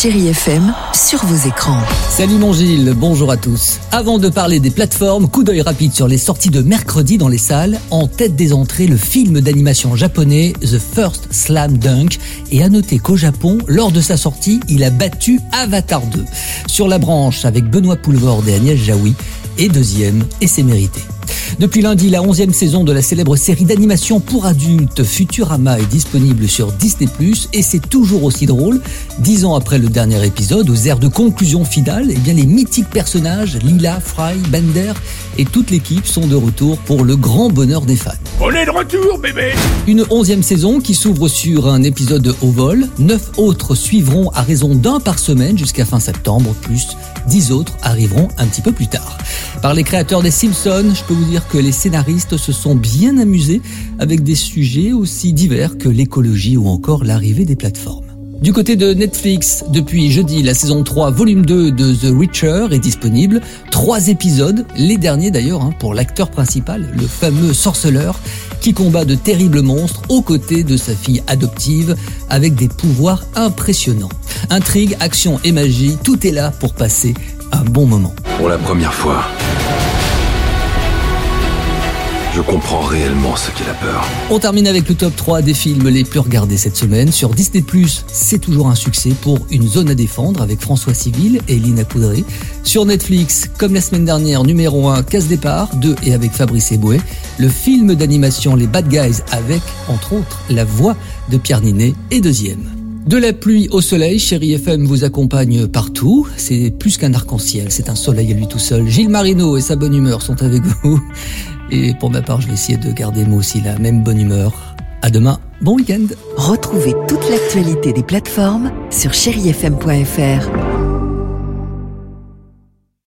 Chérie FM sur vos écrans. Salut mon Gilles, bonjour à tous. Avant de parler des plateformes, coup d'œil rapide sur les sorties de mercredi dans les salles. En tête des entrées, le film d'animation japonais The First Slam Dunk. Et à noter qu'au Japon, lors de sa sortie, il a battu Avatar 2. Sur la branche avec Benoît Poulvord et Agnès Jaoui. Et deuxième, et c'est mérité. Depuis lundi, la onzième saison de la célèbre série d'animation pour adultes Futurama est disponible sur Disney+, et c'est toujours aussi drôle. Dix ans après le dernier épisode, aux airs de conclusion finale, eh bien les mythiques personnages, Lila, Fry, Bender et toute l'équipe sont de retour pour le grand bonheur des fans. On est de retour, bébé Une onzième saison qui s'ouvre sur un épisode au vol. Neuf autres suivront à raison d'un par semaine jusqu'à fin septembre, plus dix autres arriveront un petit peu plus tard. Par les créateurs des Simpsons, je peux vous dire que les scénaristes se sont bien amusés avec des sujets aussi divers que l'écologie ou encore l'arrivée des plateformes. Du côté de Netflix, depuis jeudi, la saison 3, volume 2 de The Witcher est disponible. Trois épisodes, les derniers d'ailleurs, hein, pour l'acteur principal, le fameux sorceleur, qui combat de terribles monstres aux côtés de sa fille adoptive avec des pouvoirs impressionnants. Intrigue, action et magie, tout est là pour passer un bon moment. Pour la première fois, je comprends réellement ce qu'est la peur. On termine avec le top 3 des films les plus regardés cette semaine. Sur Disney+, c'est toujours un succès pour Une zone à défendre avec François Civil et Lina Coudray. Sur Netflix, comme la semaine dernière, numéro 1, Casse Départ, 2 et avec Fabrice Eboué. Le film d'animation Les Bad Guys avec, entre autres, la voix de Pierre Ninet est deuxième. De la pluie au soleil, Chéri FM vous accompagne partout. C'est plus qu'un arc-en-ciel, c'est un soleil à lui tout seul. Gilles Marino et sa bonne humeur sont avec vous. Et pour ma part, je vais essayer de garder moi aussi la même bonne humeur. À demain, bon week-end Retrouvez toute l'actualité des plateformes sur chérifm.fr.